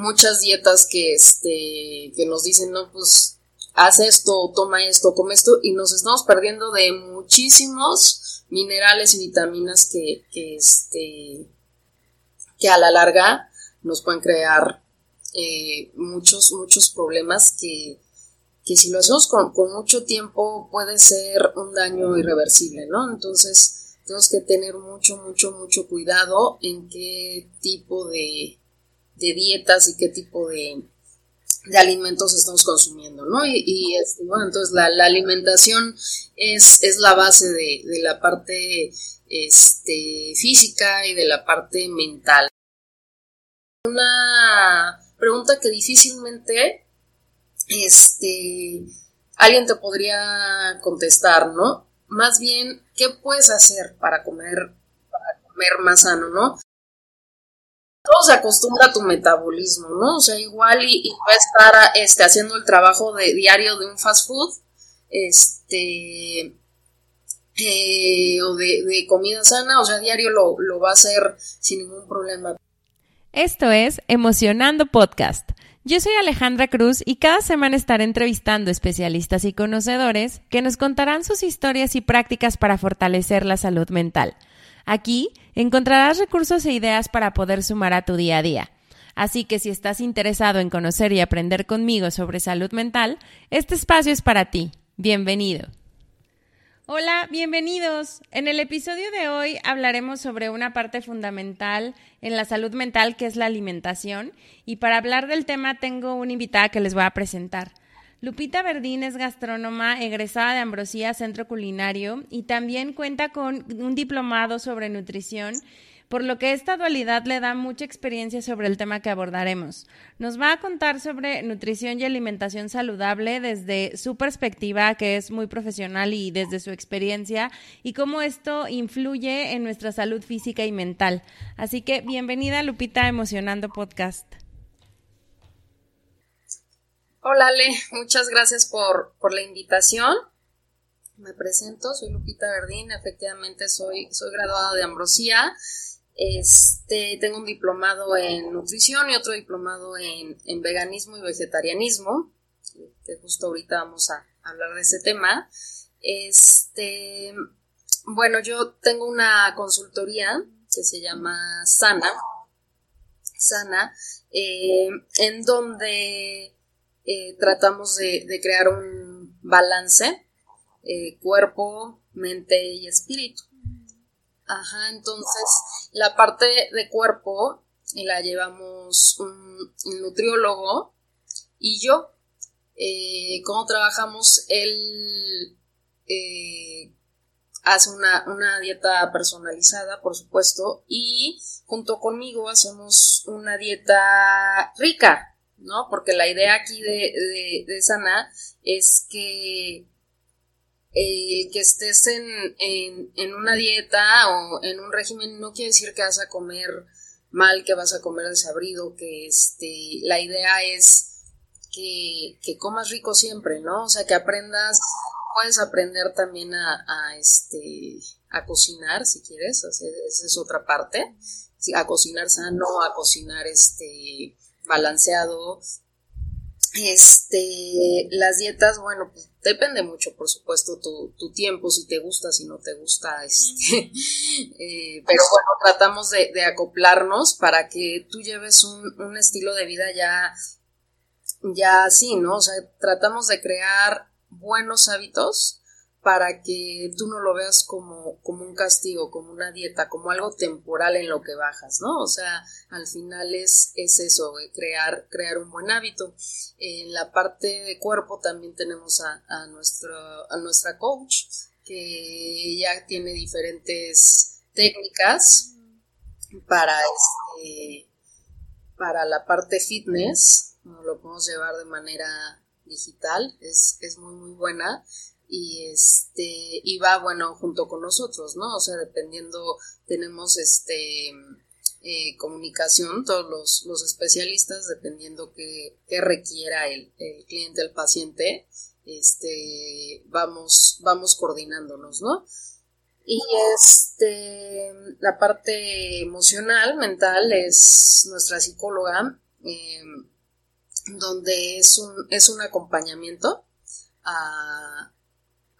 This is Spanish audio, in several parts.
muchas dietas que, este, que nos dicen, no, pues haz esto, toma esto, come esto, y nos estamos perdiendo de muchísimos minerales y vitaminas que, que, este, que a la larga nos pueden crear eh, muchos, muchos problemas que, que si lo hacemos con, con, mucho tiempo puede ser un daño irreversible, ¿no? Entonces tenemos que tener mucho, mucho, mucho cuidado en qué tipo de, de dietas y qué tipo de, de alimentos estamos consumiendo, ¿no? Y, bueno, entonces la, alimentación es, es, la base de, de, la parte este, física y de la parte mental. Una pregunta que difícilmente este, alguien te podría contestar, ¿no? Más bien, ¿qué puedes hacer para comer, para comer más sano, ¿no? Todo se acostumbra a tu metabolismo, ¿no? O sea, igual y, va a estar este, haciendo el trabajo de diario de un fast food, este, eh, o de, comida sana, o sea, diario lo, lo va a hacer sin ningún problema. Esto es Emocionando Podcast. Yo soy Alejandra Cruz y cada semana estaré entrevistando especialistas y conocedores que nos contarán sus historias y prácticas para fortalecer la salud mental. Aquí encontrarás recursos e ideas para poder sumar a tu día a día. Así que si estás interesado en conocer y aprender conmigo sobre salud mental, este espacio es para ti. Bienvenido. Hola, bienvenidos. En el episodio de hoy hablaremos sobre una parte fundamental en la salud mental que es la alimentación y para hablar del tema tengo una invitada que les voy a presentar. Lupita Verdín es gastrónoma egresada de Ambrosía Centro Culinario y también cuenta con un diplomado sobre nutrición, por lo que esta dualidad le da mucha experiencia sobre el tema que abordaremos. Nos va a contar sobre nutrición y alimentación saludable desde su perspectiva, que es muy profesional y desde su experiencia, y cómo esto influye en nuestra salud física y mental. Así que bienvenida Lupita Emocionando Podcast. Hola Ale, muchas gracias por, la invitación. Me presento, soy Lupita Verdín, efectivamente soy, soy graduada de Ambrosía. Este, tengo un diplomado en nutrición y otro diplomado en, veganismo y vegetarianismo, que justo ahorita vamos a hablar de ese tema. Este, bueno, yo tengo una consultoría que se llama Sana, Sana, eh, en donde eh, tratamos de, crear un balance, eh, cuerpo, mente y espíritu. Ajá, entonces la parte de cuerpo la llevamos un, nutriólogo y yo. Eh, ¿Cómo trabajamos? Él hace una, una, dieta personalizada, por supuesto, y junto conmigo hacemos una dieta rica, ¿no? Porque la idea aquí de, de, Sana es que el que estés en, en, una dieta o en un régimen no quiere decir que vas a comer mal, que vas a comer desabrido, que este, la idea es que, que comas rico siempre, ¿no? O sea, que aprendas, puedes aprender también a, a este, a cocinar si quieres, esa es otra parte, a cocinar sano, a cocinar este, balanceado. Este, las dietas, bueno, pues depende mucho, por supuesto, tu, tu tiempo, si te gusta, si no te gusta, este, eh, pero bueno, tratamos de, de, acoplarnos para que tú lleves un, un estilo de vida ya, ya así, ¿no? O sea, tratamos de crear buenos hábitos para que tú no lo veas como, como un castigo, como una dieta, como algo temporal en lo que bajas, ¿no? O sea, al final es, es eso, crear, crear un buen hábito. En la parte de cuerpo también tenemos a, a, nuestro, a nuestra coach, que ya tiene diferentes técnicas para este, para la parte fitness, lo podemos llevar de manera digital, es, es muy muy buena y este y va bueno junto con nosotros no o sea dependiendo tenemos este eh, comunicación todos los, los, especialistas dependiendo que, requiera el, el, cliente el paciente este vamos vamos coordinándonos no y este la parte emocional mental es nuestra psicóloga em, donde es un, es un acompañamiento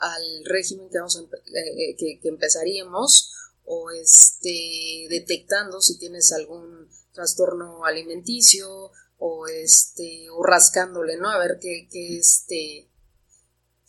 al régimen que, vamos eh, que, empezaríamos o este, detectando si tienes algún trastorno alimenticio o este o rascándole, ¿no? A ver qué, qué este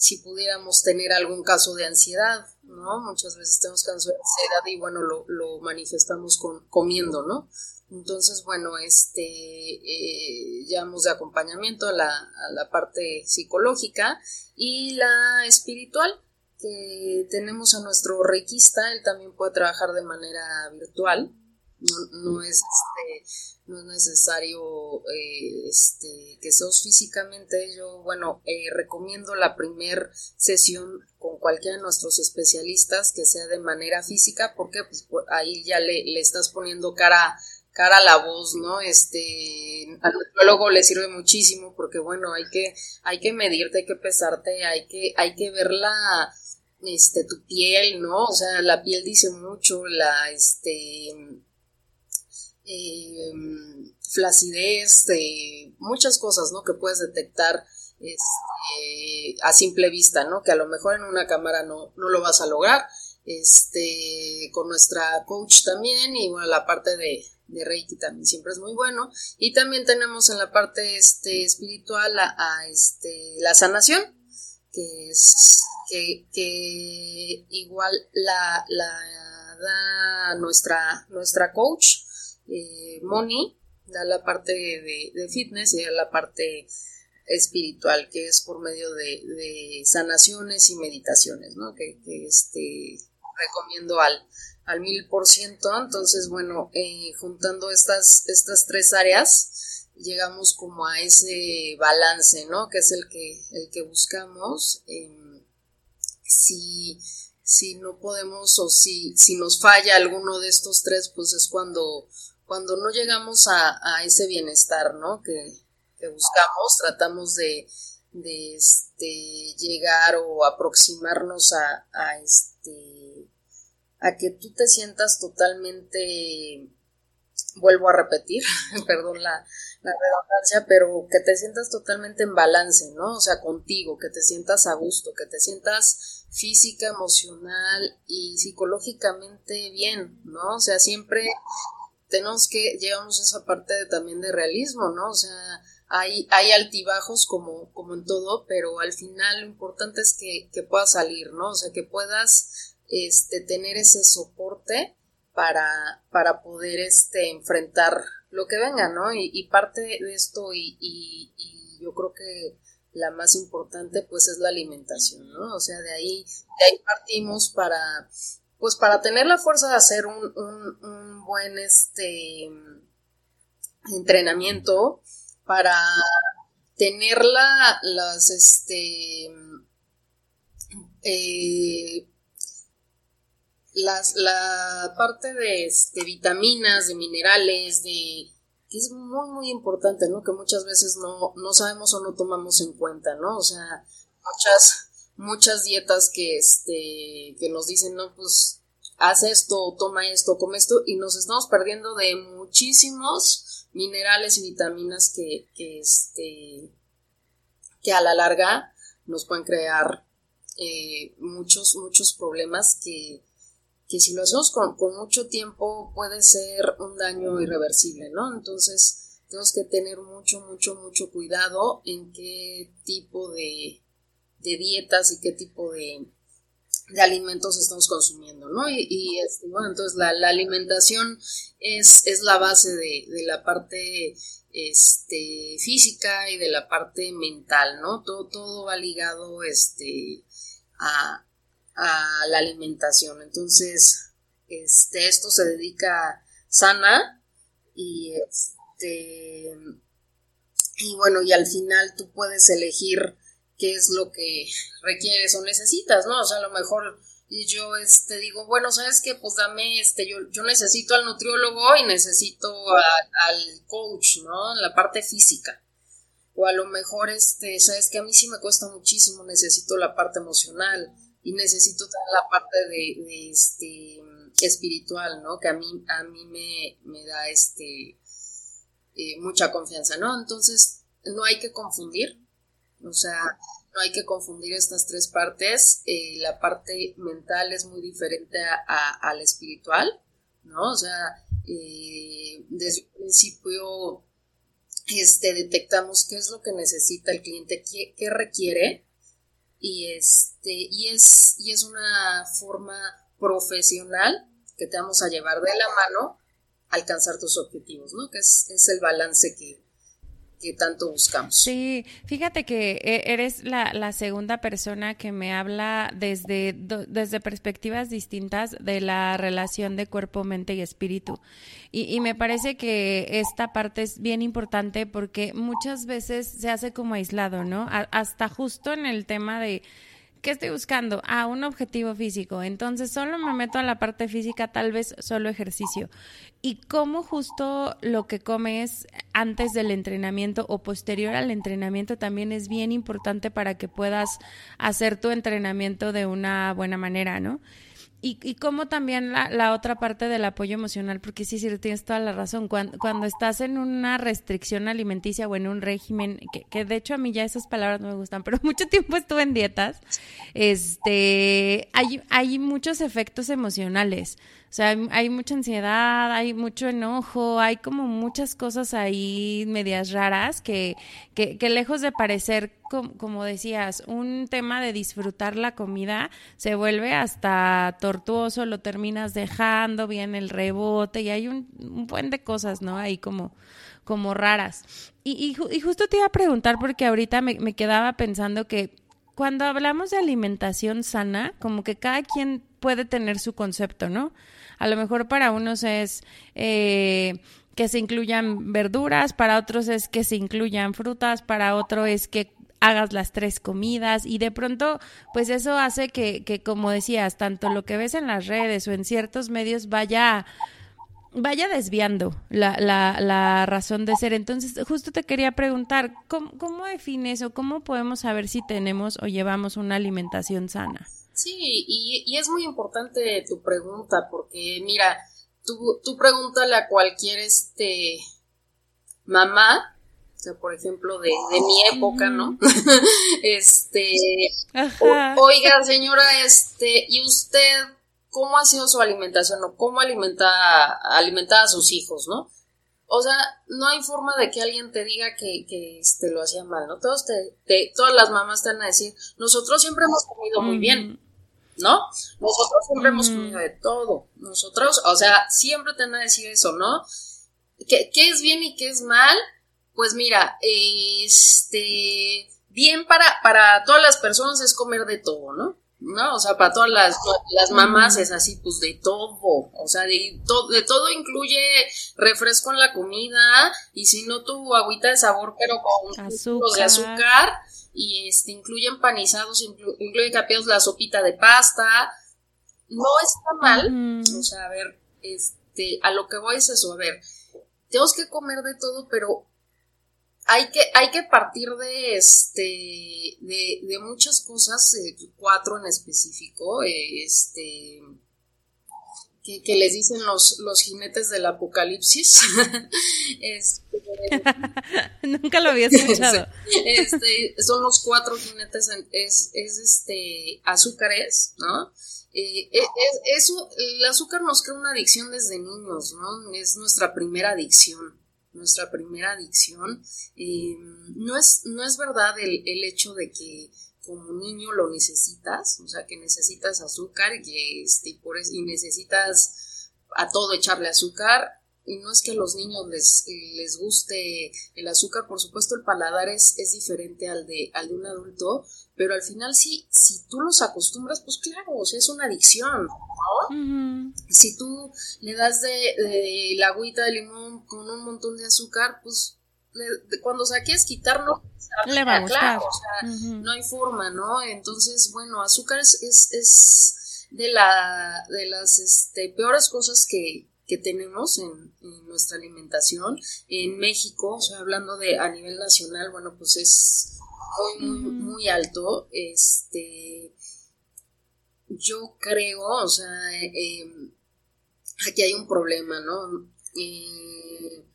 si pudiéramos tener algún caso de ansiedad, ¿no? Muchas veces tenemos casos de ansiedad y bueno, lo, lo manifestamos con, comiendo, ¿no? Entonces, bueno, este, eh, llevamos de acompañamiento a la, a la parte psicológica y la espiritual, que tenemos a nuestro requista, él también puede trabajar de manera virtual, no, es, este, no es necesario eh, este, que seas físicamente. Yo, bueno, eh, recomiendo la primer sesión con cualquiera de nuestros especialistas que sea de manera física, porque pues, ahí ya le, le estás poniendo cara cara a la voz, ¿no? Este, al nutriólogo le sirve muchísimo porque, bueno, hay que, hay que medirte, hay que pesarte, hay que, hay que ver la, este, tu piel, ¿no? O sea, la piel dice mucho, la, este, eh, flacidez, de muchas cosas, ¿no? Que puedes detectar este, a simple vista, ¿no? Que a lo mejor en una cámara no, no lo vas a lograr. Este, con nuestra coach también y bueno, la parte de, de Reiki también siempre es muy bueno. Y también tenemos en la parte este, espiritual a, este, la sanación, que es que, igual la, da nuestra, nuestra coach, eh, Moni, da la parte de, fitness y da la parte espiritual, que es por medio de, sanaciones y meditaciones, ¿no? Que, este, recomiendo al, al mil por ciento. Entonces, bueno, eh, juntando estas, estas tres áreas, llegamos como a ese balance, ¿no? Que es el que, el que buscamos. Em, si, si no podemos o si, si nos falla alguno de estos tres, pues es cuando, cuando no llegamos a, a ese bienestar, ¿no? Que, buscamos, tratamos de, de este, llegar o aproximarnos a, a este a que tú te sientas totalmente, vuelvo a repetir, perdón la, la redundancia, pero que te sientas totalmente en balance, ¿no? O sea, contigo, que te sientas a gusto, que te sientas física, emocional y psicológicamente bien, ¿no? O sea, siempre tenemos que, llevamos esa parte también de realismo, ¿no? O sea, hay, hay altibajos como, como en todo, pero al final lo importante es que, que puedas salir, ¿no? O sea, que puedas este, tener ese soporte para, para poder este, enfrentar lo que venga, ¿no? Y, parte de esto, y, yo creo que la más importante, pues, es la alimentación, ¿no? O sea, de ahí, de ahí partimos para, pues, para tener la fuerza de hacer un, un, buen, este, entrenamiento, para tener la, las, este, eh, las, la parte de, este, vitaminas, de minerales, de que es muy, muy importante, ¿no? Que muchas veces no, no sabemos o no tomamos en cuenta, ¿no? O sea, muchas, muchas dietas que, este, que nos dicen, no, pues, haz esto, toma esto, come esto, y nos estamos perdiendo de muchísimos minerales y vitaminas que, este, que a la larga nos pueden crear eh, muchos, muchos problemas que, que si lo hacemos con, mucho tiempo puede ser un daño irreversible, ¿no? Entonces tenemos que tener mucho, mucho, mucho cuidado en qué tipo de, dietas y qué tipo de, alimentos estamos consumiendo, ¿no? Y, bueno, entonces la, alimentación es, es, la base de, la parte este, física y de la parte mental, ¿no? Todo, todo va ligado este, a, a la alimentación. Entonces, este, esto se dedica sana y este y bueno, y al final tú puedes elegir qué es lo que requieres o necesitas, ¿no? O sea, a lo mejor yo este digo, bueno, ¿sabes qué? Pues dame este yo yo necesito al nutriólogo y necesito al coach, ¿no? La parte física. O a lo mejor este, ¿sabes que A mí sí me cuesta muchísimo, necesito la parte emocional y necesito toda la parte de, este espiritual, ¿no? Que a mí, a mí me, me da este eh, mucha confianza, ¿no? Entonces, no hay que confundir, o sea, no hay que confundir estas tres partes. Eh, la parte mental es muy diferente a, la espiritual, ¿no? O sea, eh, desde el principio este, detectamos qué es lo que necesita el cliente, qué, qué requiere, y, este, y, es, y es una forma profesional que te vamos a llevar de la mano a alcanzar tus objetivos, ¿no? Que es, es el balance que, que tanto buscamos. Sí, fíjate que e, eres la, la segunda persona que me habla desde, desde perspectivas distintas de la relación de cuerpo, mente y espíritu. Y, y me parece que esta parte es bien importante porque muchas veces se hace como aislado, ¿no? hasta justo en el tema de ¿Qué estoy buscando? Ah, un objetivo físico. Entonces solo me meto a la parte física, tal vez solo ejercicio. Y cómo justo lo que comes antes del entrenamiento o posterior al entrenamiento también es bien importante para que puedas hacer tu entrenamiento de una buena manera, ¿no? Y, y como también la, la, otra parte del apoyo emocional, porque sí, sí, tienes toda la razón. Cuando, cuando estás en una restricción alimenticia o en un régimen, que, que, de hecho a mí ya esas palabras no me gustan, pero mucho tiempo estuve en dietas, este, hay, hay muchos efectos emocionales. O sea, hay, mucha ansiedad, hay mucho enojo, hay como muchas cosas ahí medias raras que, que, que lejos de parecer, como, decías, un tema de disfrutar la comida, se vuelve hasta tortuoso, lo terminas dejando, viene el rebote y hay un, buen de cosas, ¿no? Ahí como, como raras. Y, y, y justo te iba a preguntar porque ahorita me, me quedaba pensando que cuando hablamos de alimentación sana, como que cada quien puede tener su concepto, ¿no? A lo mejor para unos es eh, que se incluyan verduras, para otros es que se incluyan frutas, para otro es que hagas las tres comidas y de pronto pues eso hace que, que como decías, tanto lo que ves en las redes o en ciertos medios vaya vaya desviando la, la, la, razón de ser. Entonces, justo te quería preguntar, ¿cómo, ¿cómo defines o cómo podemos saber si tenemos o llevamos una alimentación sana? Sí, y, es muy importante tu pregunta, porque mira, tú, tú pregúntale a cualquier este mamá, o sea, por ejemplo, de, mi época, ¿no? este, oiga, señora, este, ¿y usted cómo ha sido su alimentación o cómo alimenta, alimenta a sus hijos, ¿no? O sea, no hay forma de que alguien te diga que, que este, lo hacía mal, ¿no? Todos te, todas las mamás te van a decir, nosotros siempre hemos comido muy bien, ¿no? Nosotros siempre hemos comido de todo. Nosotros, o sea, siempre te van a decir eso, ¿no? ¿Qué, qué es bien y qué es mal? Pues mira, este, bien para, para todas las personas es comer de todo, ¿no? ¿No? O sea, para todas las, las mamás es así, pues de todo, o sea, de, de todo incluye refresco en la comida y si no tu agüita de sabor, pero con azúcar. de azúcar. y este incluye empanizados, incluye capeados la sopita de pasta, no está mal, o sea, a ver, este, a lo que voy es eso, a ver, tenemos que comer de todo, pero hay que, hay que partir de este de, muchas cosas, eh, cuatro en específico, eh, este que, les dicen los, los jinetes del apocalipsis. Este, Nunca lo había escuchado. Este, son los cuatro jinetes, es, es este azúcares, ¿no? Eh, eso, el azúcar nos crea una adicción desde niños, ¿no? Es nuestra primera adicción nuestra primera adicción. Eh, no, es, no es verdad el, el, hecho de que como niño lo necesitas, o sea, que necesitas azúcar y, este, por y necesitas a todo echarle azúcar. Y no es que a los niños les, les guste el azúcar, por supuesto el paladar es, es diferente al de, al de un adulto, pero al final sí, si tú los acostumbras, pues claro, o sea, es una adicción, ¿no? Si tú le das de, la agüita de limón con un montón de azúcar, pues cuando saques quitarlo, le va a gustar. o sea, no hay forma, ¿no? Entonces, bueno, azúcar es, es, de, la, de las este, peores cosas que, que tenemos en, en, nuestra alimentación. En México, o sea, hablando de a nivel nacional, bueno, pues es muy, muy, alto. Este, yo creo, o sea, em, aquí hay un problema, ¿no? Eh,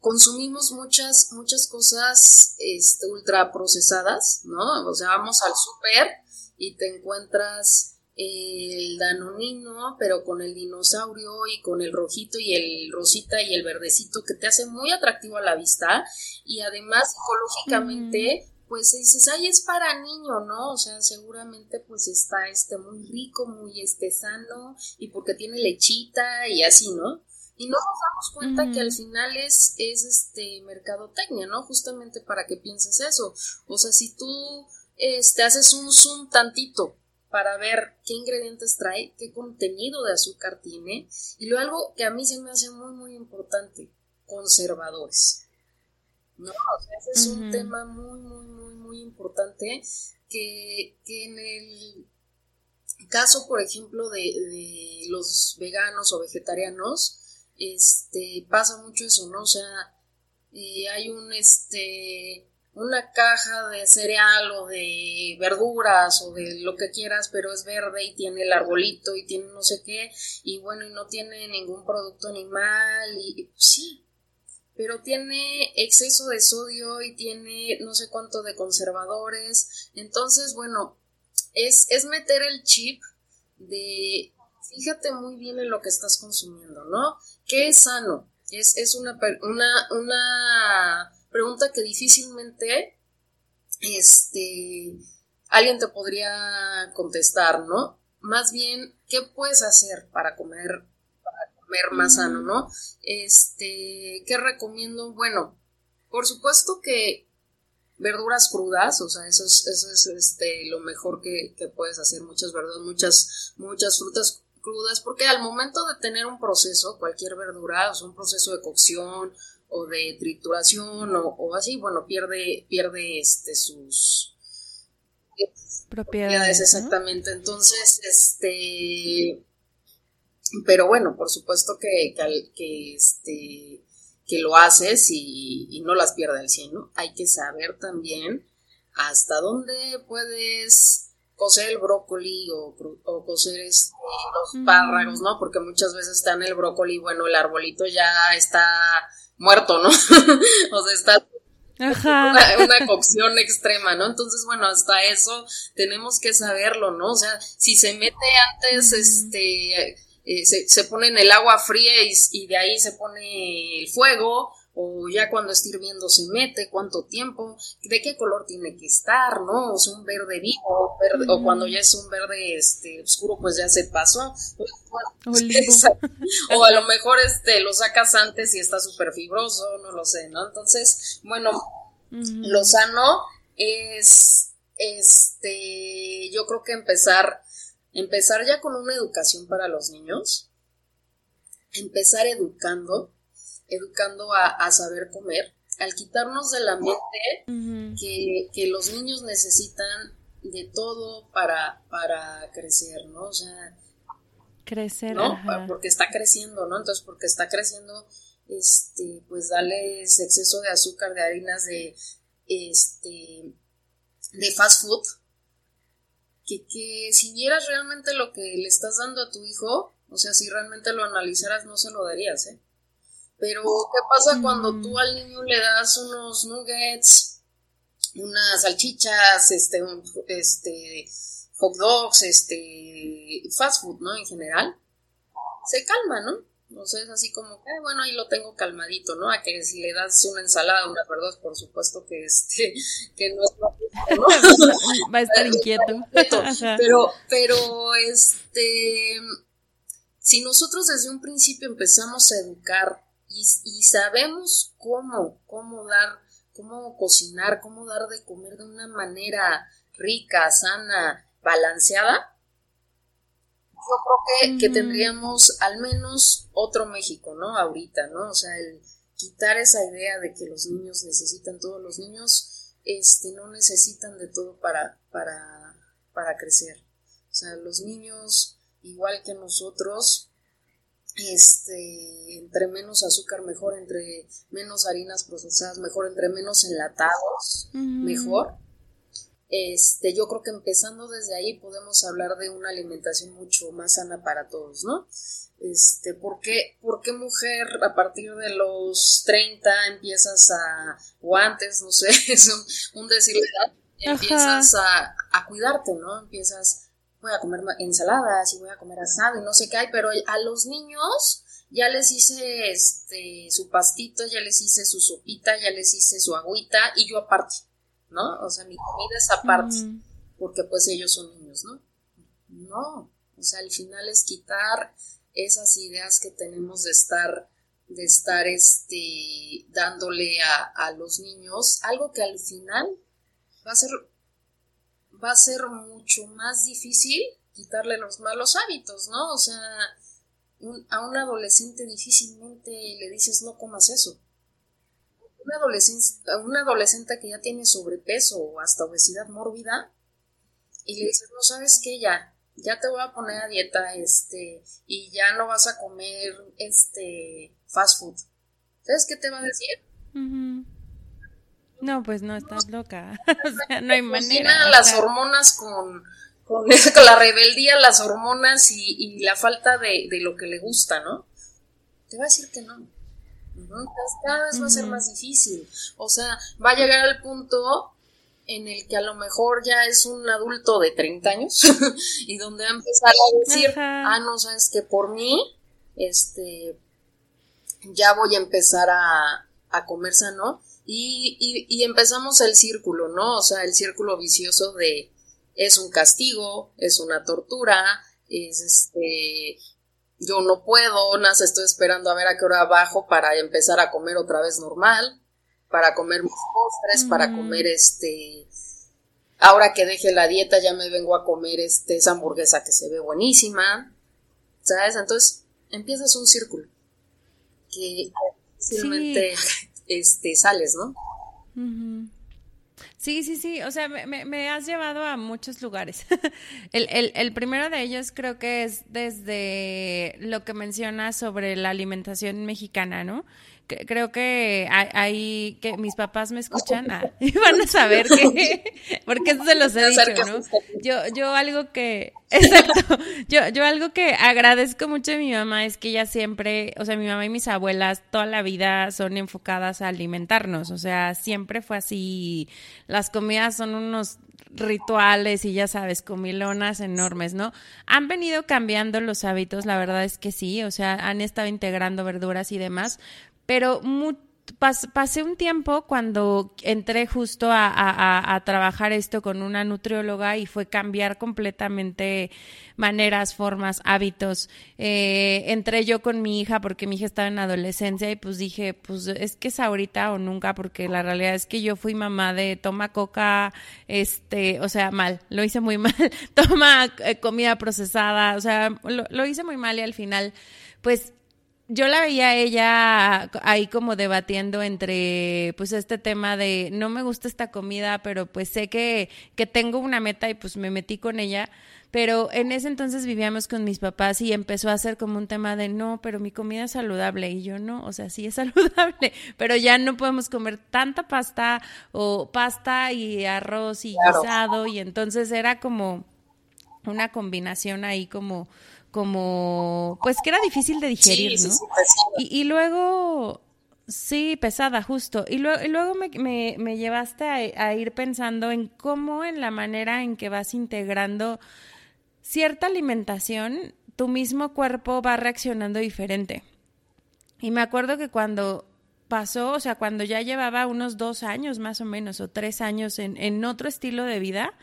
consumimos muchas, muchas cosas este, ultra procesadas, ¿no? O sea, vamos al súper y te encuentras el danonino, pero con el dinosaurio y con el rojito y el rosita y el verdecito que te hace muy atractivo a la vista y además psicológicamente pues dices, ay, es para niño, ¿no? O sea, seguramente pues está este muy rico, muy este sano y porque tiene lechita y así, ¿no? Y no nos damos cuenta que al final es, es este mercadotecnia, ¿no? Justamente para que pienses eso. O sea, si tú este, haces un zoom tantito para ver qué ingredientes trae, qué contenido de azúcar tiene, y luego algo que a mí se me hace muy, muy importante, conservadores. No, o sea, ese es un tema muy, muy, muy, muy importante que, que en el caso, por ejemplo, de, de los veganos o vegetarianos, este, pasa mucho eso, ¿no? O sea, eh, hay un, este, una caja de cereal o de verduras o de lo que quieras, pero es verde y tiene el arbolito y tiene no sé qué, y bueno, y no tiene ningún producto animal, y, pues sí, pero tiene exceso de sodio y tiene no sé cuánto de conservadores, entonces, bueno, es, es meter el chip de fíjate muy bien en lo que estás consumiendo, ¿no? ¿Qué es sano? Es, es una, una, una pregunta que difícilmente este, alguien te podría contestar, ¿no? Más bien, ¿qué puedes hacer para comer, para comer más sano, ¿no? Este, ¿qué recomiendo? Bueno, por supuesto que verduras crudas, o sea, eso es, eso es este, lo mejor que, que puedes hacer, muchas verduras, muchas, muchas frutas crudas, porque al momento de tener un proceso, cualquier verdura, o sea, un proceso de cocción o de trituración o, así, bueno, pierde, pierde este sus propiedades, exactamente. Entonces, este, pero bueno, por supuesto que, que, este, que lo haces y, y no las pierde al 100, ¿no? Hay que saber también hasta dónde puedes cocer el brócoli o, o cocer este, los párragos, ¿no? Porque muchas veces está en el brócoli, bueno, el arbolito ya está muerto, ¿no? o sea, está Una, cocción extrema, ¿no? Entonces, bueno, hasta eso tenemos que saberlo, ¿no? O sea, si se mete antes, este, eh, se, se, pone en el agua fría y, y, de ahí se pone el fuego, o ya cuando está hirviendo se mete, cuánto tiempo, de qué color tiene que estar, ¿no? O sea, un verde vivo, o cuando ya es un verde este, oscuro, pues ya se pasó. o a lo mejor este, lo sacas antes y está súper fibroso, no lo sé, ¿no? Entonces, bueno, lo sano es, este, yo creo que empezar, empezar ya con una educación para los niños, empezar educando, educando a, saber comer, al quitarnos de la mente que, los niños necesitan de todo para, para crecer, ¿no? O sea, crecer, ¿no? Porque está creciendo, ¿no? Entonces, porque está creciendo, este, pues dale exceso de azúcar, de harinas, de, este, de fast food, que, que si vieras realmente lo que le estás dando a tu hijo, o sea, si realmente lo analizaras, no se lo darías, ¿eh? Pero, ¿qué pasa cuando tú al niño le das unos nuggets, unas salchichas, este, este, hot dogs, este, fast food, ¿no? En general, se calma, ¿no? No sé, es así como que, bueno, ahí lo tengo calmadito, ¿no? A que si le das una ensalada, unas verduras, por supuesto que este, que no ¿no? Va a estar inquieto. Pero, pero, este, si nosotros desde un principio empezamos a educar y, sabemos cómo, cómo dar, cómo cocinar, cómo dar de comer de una manera rica, sana, balanceada, yo creo que, tendríamos al menos otro México, ¿no? Ahorita, ¿no? O sea, el quitar esa idea de que los niños necesitan todos los niños, este, no necesitan de todo para, para, para crecer. O sea, los niños, igual que nosotros, este, entre menos azúcar mejor, entre menos harinas procesadas mejor, entre menos enlatados mejor. este, yo creo que empezando desde ahí podemos hablar de una alimentación mucho más sana para todos, ¿no? Este, ¿por qué, ¿por qué mujer a partir de los 30 empiezas a, o antes, no sé, es un, un decir empiezas a, a, cuidarte, ¿no? Empiezas, voy a comer ensaladas y voy a comer asado y no sé qué hay, pero a los niños ya les hice este, su pastito, ya les hice su sopita, ya les hice su agüita y yo aparte, ¿no? O sea, mi comida es aparte, porque pues ellos son niños, ¿no? No, o sea, al final es quitar esas ideas que tenemos de estar de estar este dándole a, a los niños algo que al final va a ser va a ser mucho más difícil quitarle los malos hábitos, ¿no? O sea, a un adolescente difícilmente le dices no comas eso. Un adolescente, a un adolescente que ya tiene sobrepeso o hasta obesidad mórbida y le dices, no sabes qué, ya, ya te voy a poner a dieta, este, y ya no vas a comer, este, fast food. ¿Sabes qué te va a decir? No, pues no, estás loca. o sea, no hay manera. las hormonas con, con, la rebeldía, las hormonas y, la falta de, lo que le gusta, ¿no? Te va a decir que no. cada vez va a ser más difícil. O sea, va a llegar al punto en el que a lo mejor ya es un adulto de 30 años y donde va a empezar a decir, ah, no, sabes que por mí, este, ya voy a empezar a, a comer sano y, y, y empezamos el círculo, ¿no? O sea, el círculo vicioso de es un castigo, es una tortura, es este, yo no puedo, nada, estoy esperando a ver a qué hora bajo para empezar a comer otra vez normal para comer mis postres, para comer este, ahora que deje la dieta ya me vengo a comer este, esa hamburguesa que se ve buenísima, ¿sabes? Entonces empiezas un círculo que simplemente este, sales, ¿no? Sí, sí, sí, o sea, me, me has llevado a muchos lugares. el, el, el, primero de ellos creo que es desde lo que mencionas sobre la alimentación mexicana, ¿no? Creo que hay, que mis papás me escuchan ah, y van a saber que porque eso se los he dicho, ¿no? Yo yo algo que exacto, yo yo algo que agradezco mucho de mi mamá es que ella siempre, o sea, mi mamá y mis abuelas toda la vida son enfocadas a alimentarnos, o sea, siempre fue así. Las comidas son unos rituales y ya sabes, comilonas enormes, ¿no? Han venido cambiando los hábitos, la verdad es que sí, o sea, han estado integrando verduras y demás, pero pasé un tiempo cuando entré justo a, trabajar esto con una nutrióloga y fue cambiar completamente maneras, formas, hábitos. Eh, entré yo con mi hija porque mi hija estaba en adolescencia y pues dije, pues es que es ahorita o nunca porque la realidad es que yo fui mamá de toma coca, este, o sea, mal, lo hice muy mal, toma eh, comida procesada, o sea, lo, lo hice muy mal y al final pues yo la veía a ella ahí como debatiendo entre pues este tema de no me gusta esta comida, pero pues sé que, que tengo una meta y pues me metí con ella. Pero en ese entonces vivíamos con mis papás y empezó a ser como un tema de no, pero mi comida es saludable. Y yo no, o sea, sí es saludable, pero ya no podemos comer tanta pasta o pasta y arroz y guisado. Y entonces era como una combinación ahí como como, pues que era difícil de digerir, ¿no? y, y, luego, sí, pesada, justo. Y, luego, y luego me, me, me llevaste a, a, ir pensando en cómo en la manera en que vas integrando cierta alimentación, tu mismo cuerpo va reaccionando diferente. Y me acuerdo que cuando pasó, o sea, cuando ya llevaba unos dos años más o menos, o tres años en, en otro estilo de vida,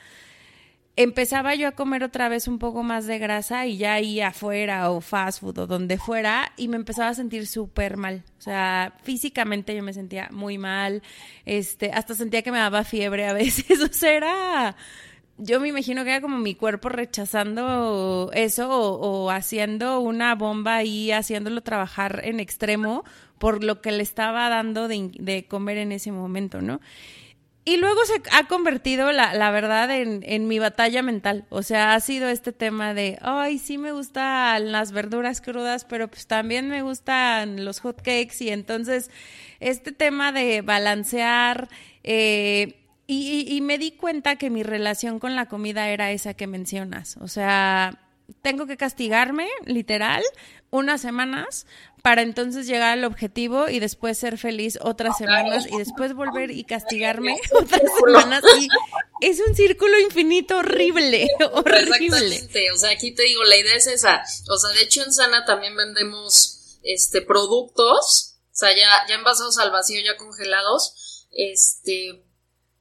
empezaba yo a comer otra vez un poco más de grasa y ya ahí afuera o fast food o donde fuera y me empezaba a sentir súper mal. O sea, físicamente yo me sentía muy mal, este, hasta sentía que me daba fiebre a veces. O sea, era, yo me imagino que era como mi cuerpo rechazando eso o, haciendo una bomba ahí, haciéndolo trabajar en extremo por lo que le estaba dando de comer en ese momento, ¿no? Y luego se ha convertido, la, la verdad, en, en, mi batalla mental. O sea, ha sido este tema de, ay, sí me gustan las verduras crudas, pero pues también me gustan los hot cakes. Y entonces, este tema de balancear, eh, y, y, me di cuenta que mi relación con la comida era esa que mencionas. O sea, tengo que castigarme, literal, unas semanas para entonces llegar al objetivo y después ser feliz otras semanas y después volver y castigarme otras semanas y es un círculo infinito horrible, horrible. O sea, aquí te digo, la idea es esa. O sea, de hecho en Sana también vendemos este productos, o sea, ya, ya envasados al vacío, ya congelados, este,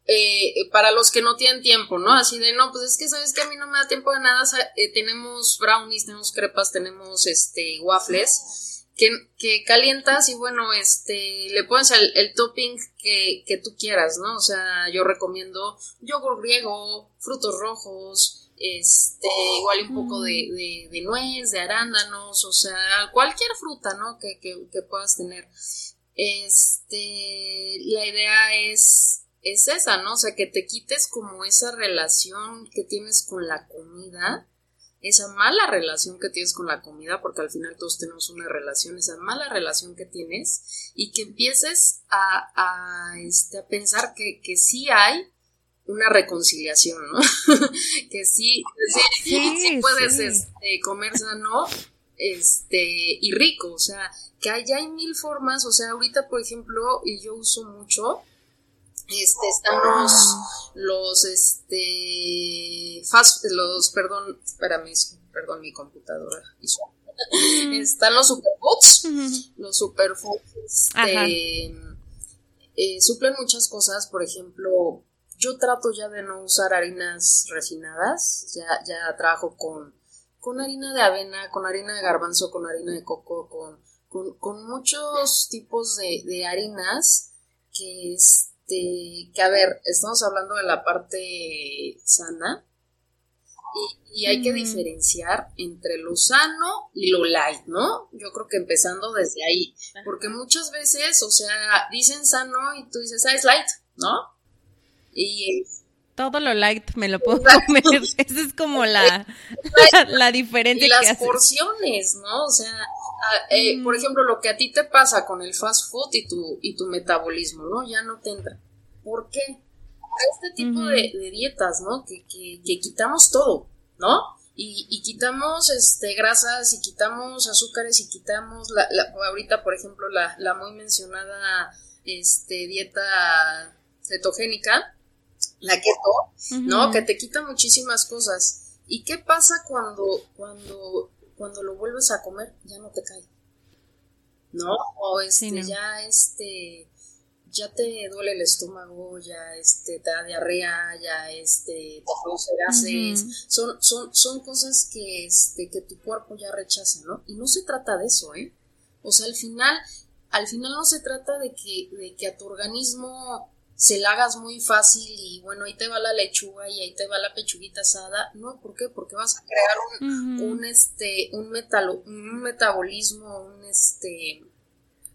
eh, para los que no tienen tiempo, ¿no? Así de, no, pues es que sabes que a mí no me da tiempo de nada, eh, tenemos brownies, tenemos crepas, tenemos este waffles que, calientas y bueno, este, le pones el, topping que, que, tú quieras, ¿no? O sea, yo recomiendo yogur griego, frutos rojos, este, igual un poco de, de, nuez, de arándanos, o sea, cualquier fruta, ¿no? Que, que, que puedas tener. Este, la idea es, es esa, ¿no? O sea, que te quites como esa relación que tienes con la comida esa mala relación que tienes con la comida, porque al final todos tenemos una relación, esa mala relación que tienes, y que empieces a, a, este, a pensar que, que sí hay una reconciliación, ¿no? que sí, sí, puedes Este, comer sano este, y rico, o sea, que ya hay mil formas, o sea, ahorita, por ejemplo, y yo uso mucho, este, están los, los, este, fast, los, perdón, espérame, perdón, mi computadora Están los superfoods, los superfoods, este, eh, suplen muchas cosas, por ejemplo, yo trato ya de no usar harinas refinadas, ya, ya trabajo con, con harina de avena, con harina de garbanzo, con harina de coco, con, con, con muchos tipos de, de harinas que, es, este, que a ver, estamos hablando de la parte sana y, hay que diferenciar entre lo sano y lo light, ¿no? Yo creo que empezando desde ahí, porque muchas veces, o sea, dicen sano y tú dices, ah, es light, ¿no? Y todo lo light me lo puedo comer. Esa es como la, la, diferencia. Y las porciones, ¿no? O sea, eh, por mm. ejemplo, lo que a ti te pasa con el fast food y tu, y tu metabolismo, ¿no? Ya no te entra. ¿Por qué? Este tipo de, dietas, ¿no? Que, que, quitamos todo, ¿no? Y, quitamos este, grasas y quitamos azúcares y quitamos la, ahorita por ejemplo la, la, muy mencionada este, dieta cetogénica, la keto, ¿no? Que te quita muchísimas cosas. ¿Y qué pasa cuando, cuando cuando lo vuelves a comer ya no te cae. ¿No? O este, ya este, ya te duele el estómago, ya este, te da diarrea, ya este, te produce gases. son, son, son cosas que, este, que tu cuerpo ya rechaza, ¿no? Y no se trata de eso, ¿eh? O sea, al final, al final no se trata de que, de que a tu organismo se la hagas muy fácil y bueno, ahí te va la lechuga y ahí te va la pechuguita asada. No, ¿por qué? Porque vas a crear un, este, un, un metabolismo, un este,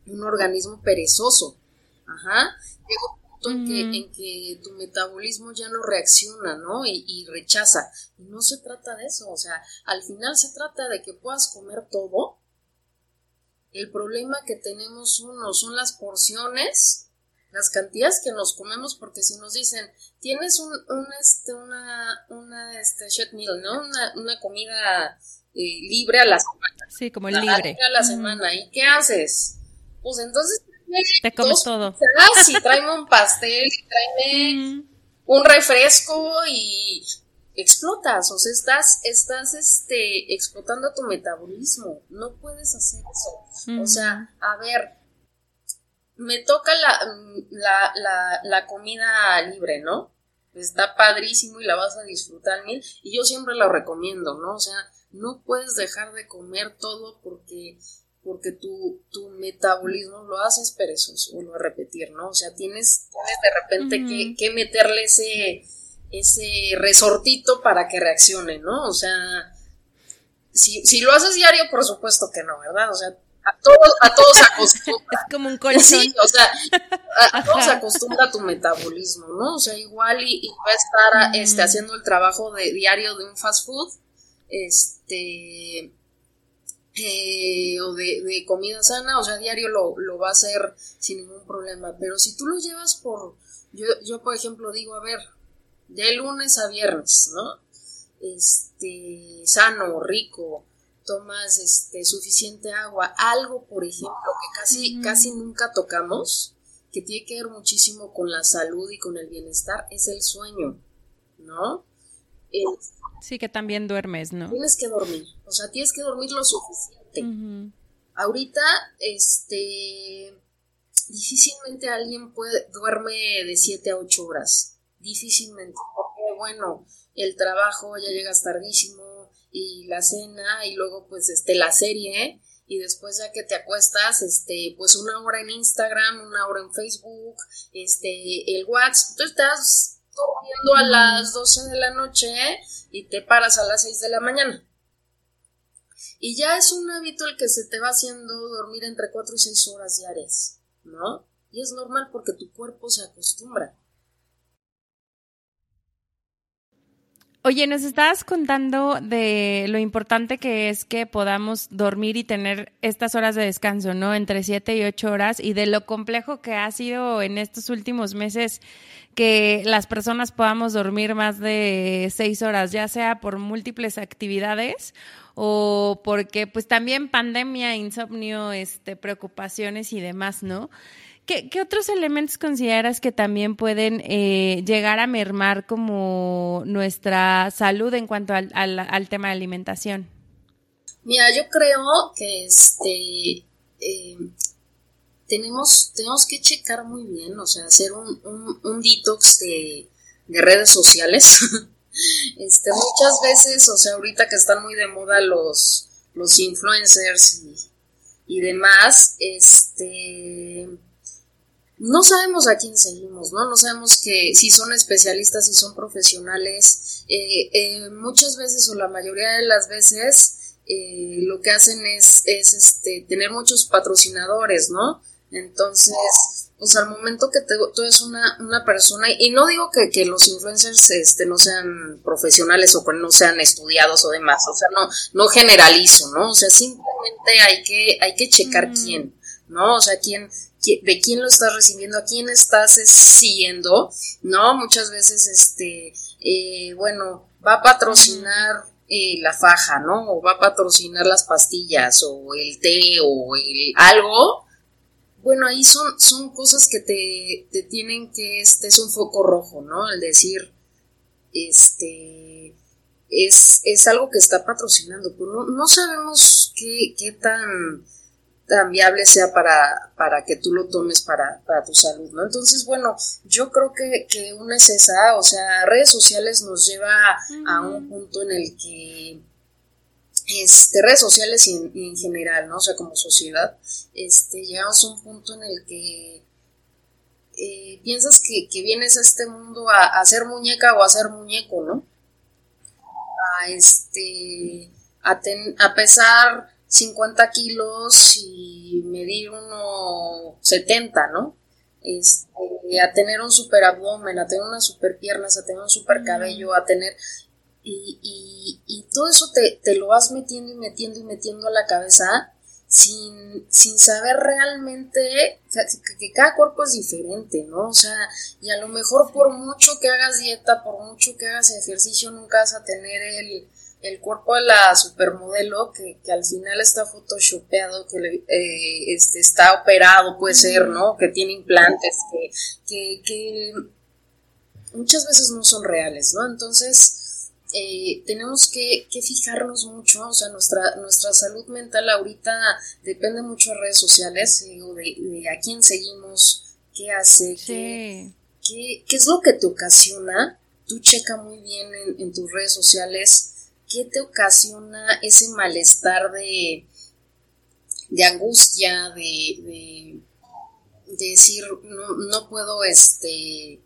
un organismo perezoso. Ajá. Llega un punto en, que, en que tu metabolismo ya no reacciona, ¿no? Y, y rechaza. Y no se trata de eso. O sea, al final se trata de que puedas comer todo. El problema que tenemos uno son las porciones las cantidades que nos comemos, porque si nos dicen, tienes un, este, una, una, este, meal, ¿no? Una, comida eh, libre a la semana. Sí, como libre. A la semana. ¿Y qué haces? Pues entonces... Te comes todo. Sí, tráeme un pastel, tráeme un refresco y explotas, o sea, estás, estás, este, explotando tu metabolismo. No puedes hacer eso. O sea, a ver, me toca la, la, la, comida libre, ¿no? Está padrísimo y la vas a disfrutar mil. Y yo siempre lo recomiendo, ¿no? O sea, no puedes dejar de comer todo porque, porque tu, tu metabolismo lo haces perezoso, vuelvo a repetir, ¿no? O sea, tienes, tienes de repente que, que, meterle ese, ese resortito para que reaccione, ¿no? O sea, si, si lo haces diario, por supuesto que no, ¿verdad? O sea, a todos, a todos acostumbra. Es como un colchón. Sí, o sea, a, todos acostumbra tu metabolismo, ¿no? O sea, igual y, va a estar este, haciendo el trabajo de diario de un fast food, este, eh, o de, comida sana, o sea, diario lo, lo va a hacer sin ningún problema. Pero si tú lo llevas por Yo, yo, por ejemplo, digo, a ver, de lunes a viernes, ¿no? Este, sano, rico, tomas este, suficiente agua, algo, por ejemplo, que casi, casi nunca tocamos, que tiene que ver muchísimo con la salud y con el bienestar, es el sueño, ¿no? sí, que también duermes, ¿no? Tienes que dormir, o sea, tienes que dormir lo suficiente. Ahorita, este, difícilmente alguien puede, duerme de 7 a 8 horas, difícilmente, porque bueno, el trabajo ya llegas tardísimo y la cena y luego pues este la serie y después ya que te acuestas, este, pues una hora en Instagram, una hora en Facebook, este, el WhatsApp, tú estás durmiendo a las 12 de la noche y te paras a las 6 de la mañana. Y ya es un hábito el que se te va haciendo dormir entre 4 y 6 horas diarias, ¿no? Y es normal porque tu cuerpo se acostumbra. Oye, nos estabas contando de lo importante que es que podamos dormir y tener estas horas de descanso, ¿no? Entre siete y ocho horas y de lo complejo que ha sido en estos últimos meses que las personas podamos dormir más de seis horas, ya sea por múltiples actividades o porque pues también pandemia, insomnio, este, preocupaciones y demás, ¿no? ¿Qué, otros elementos consideras que también pueden eh, llegar a mermar como nuestra salud en cuanto al, tema de alimentación? Mira, yo creo que este eh, tenemos, tenemos que checar muy bien, o sea, hacer un, un, detox de, redes sociales. este, muchas veces, o sea, ahorita que están muy de moda los, los influencers y, y demás, este no sabemos a quién seguimos, ¿no? No sabemos que si son especialistas, si son profesionales. Eh, eh, muchas veces o la mayoría de las veces eh, lo que hacen es, es este, tener muchos patrocinadores, ¿no? Entonces, pues al momento que te, tú eres una, una persona, y no digo que, que, los influencers este, no sean profesionales o que no sean estudiados o demás, o sea, no, no generalizo, ¿no? O sea, simplemente hay que, hay que checar quién, ¿no? O sea, quién, de quién lo estás recibiendo, a quién estás siguiendo, ¿no? Muchas veces, este, eh, bueno, va a patrocinar eh, la faja, ¿no? O va a patrocinar las pastillas, o el té, o el algo. Bueno, ahí son, son cosas que te, te tienen que, este es un foco rojo, ¿no? El decir, este, es, es algo que está patrocinando, pero no, no sabemos qué, qué tan tan viable sea para, para que tú lo tomes para, para tu salud, ¿no? Entonces, bueno, yo creo que, que una es esa, o sea, redes sociales nos lleva a un punto en el que este, redes sociales y en, general, ¿no? O sea, como sociedad, este, llegamos a un punto en el que eh, piensas que, vienes a este mundo a, a, ser muñeca o a ser muñeco, ¿no? A este, a, a pesar 50 kilos y medir uno 70, ¿no? Este, a tener un super abdomen, a tener unas super piernas, a tener un super cabello, a tener... Y, y, y todo eso te, te, lo vas metiendo y metiendo y metiendo a la cabeza sin, sin saber realmente que, que, cada cuerpo es diferente, ¿no? O sea, y a lo mejor por mucho que hagas dieta, por mucho que hagas ejercicio, nunca vas a tener el, el cuerpo de la supermodelo que, que al final está photoshopeado, que eh, este, está operado, puede ser, ¿no? Que tiene implantes, que, que, muchas veces no son reales, ¿no? Entonces, eh, tenemos que, que, fijarnos mucho, o sea, nuestra, nuestra salud mental ahorita depende mucho de redes sociales, de, a quién seguimos, qué hace, qué, qué, qué, es lo que te ocasiona. Tú checa muy bien en, en tus redes sociales ¿qué te ocasiona ese malestar de, de angustia, de, de, decir, no, no, puedo, este,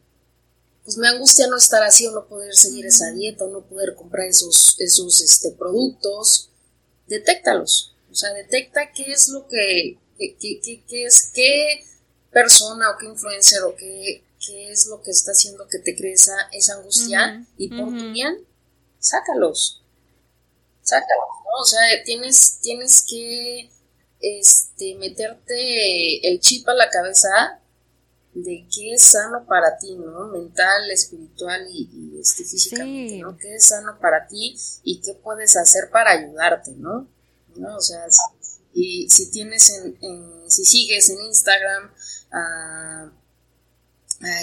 pues me angustia no estar así o no poder seguir esa dieta o no poder comprar esos, esos este, productos? Detéctalos, o sea, detecta qué es lo que, qué, es, qué persona o qué influencer o qué, qué es lo que está haciendo que te cree esa, angustia y por tu bien, sácalos sácalo, ¿no? O sea, tienes, tienes que este, meterte el chip a la cabeza de qué es sano para ti, ¿no? Mental, espiritual y, este, físicamente, ¿no? ¿Qué es sano para ti y qué puedes hacer para ayudarte, ¿no? ¿No? O sea, y si tienes en, si sigues en Instagram a,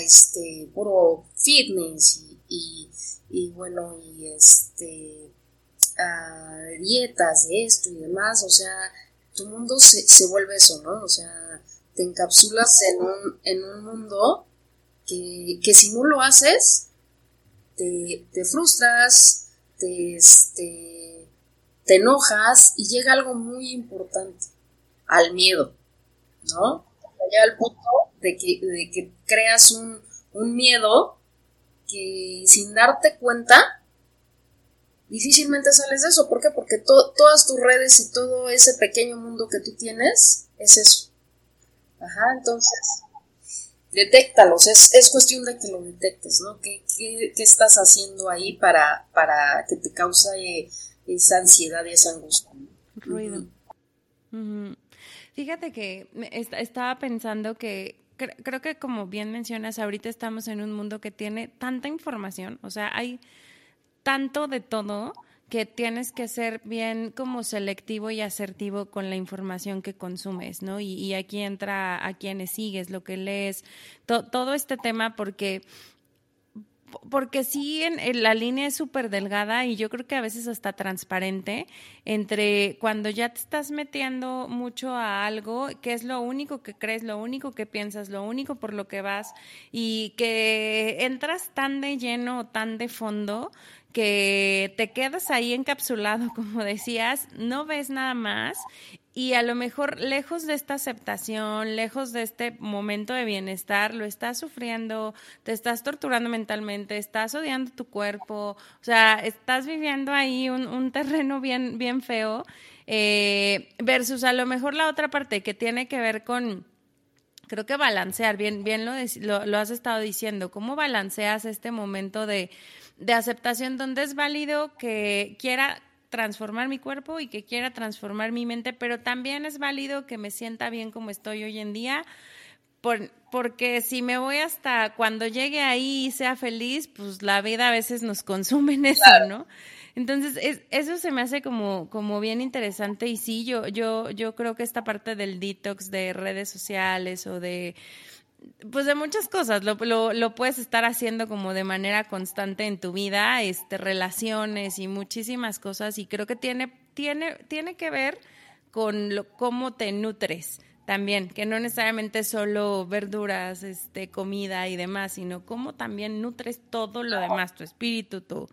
este puro fitness y, y, bueno y este a dietas de esto y demás o sea tu mundo se, se vuelve eso no o sea te encapsulas en un, en un mundo que, que si no lo haces te, te frustras te este te enojas y llega algo muy importante, al miedo, ¿no? Llega al punto de que, de que creas un, miedo que sin darte cuenta, difícilmente sales de eso. ¿Por qué? Porque todas tus redes y todo ese pequeño mundo que tú tienes es eso. Ajá, entonces, detéctalos, es, es cuestión de que lo detectes, ¿no? ¿Qué, qué, qué estás haciendo ahí para, para que te cause esa ansiedad y esa angustia. Ruido. Fíjate que estaba pensando que creo que como bien mencionas, ahorita estamos en un mundo que tiene tanta información, o sea, hay tanto de todo que tienes que ser bien como selectivo y asertivo con la información que consumes, ¿no? Y, aquí entra a quienes sigues, lo que lees, todo este tema, porque porque sí, en, la línea es súper delgada y yo creo que a veces hasta transparente entre cuando ya te estás metiendo mucho a algo, que es lo único que crees, lo único que piensas, lo único por lo que vas y que entras tan de lleno o tan de fondo que te quedas ahí encapsulado, como decías, no ves nada más y a lo mejor lejos de esta aceptación, lejos de este momento de bienestar, lo estás sufriendo, te estás torturando mentalmente, estás odiando tu cuerpo, o sea, estás viviendo ahí un, terreno bien, bien feo, eh, versus a lo mejor la otra parte que tiene que ver con creo que balancear, bien, bien lo, lo, has estado diciendo, ¿cómo balanceas este momento de, de aceptación donde es válido que quiera transformar mi cuerpo y que quiera transformar mi mente, pero también es válido que me sienta bien como estoy hoy en día, por, porque si me voy hasta cuando llegue ahí y sea feliz, pues la vida a veces nos consume en eso, ¿no? Entonces, eso se me hace como, como bien interesante y sí, yo, yo, yo creo que esta parte del detox de redes sociales o de pues de muchas cosas, lo, lo, lo, puedes estar haciendo como de manera constante en tu vida, este, relaciones y muchísimas cosas y creo que tiene, tiene, tiene que ver con lo, cómo te nutres también, que no necesariamente solo verduras, este, comida y demás, sino cómo también nutres todo lo demás, tu espíritu, tu,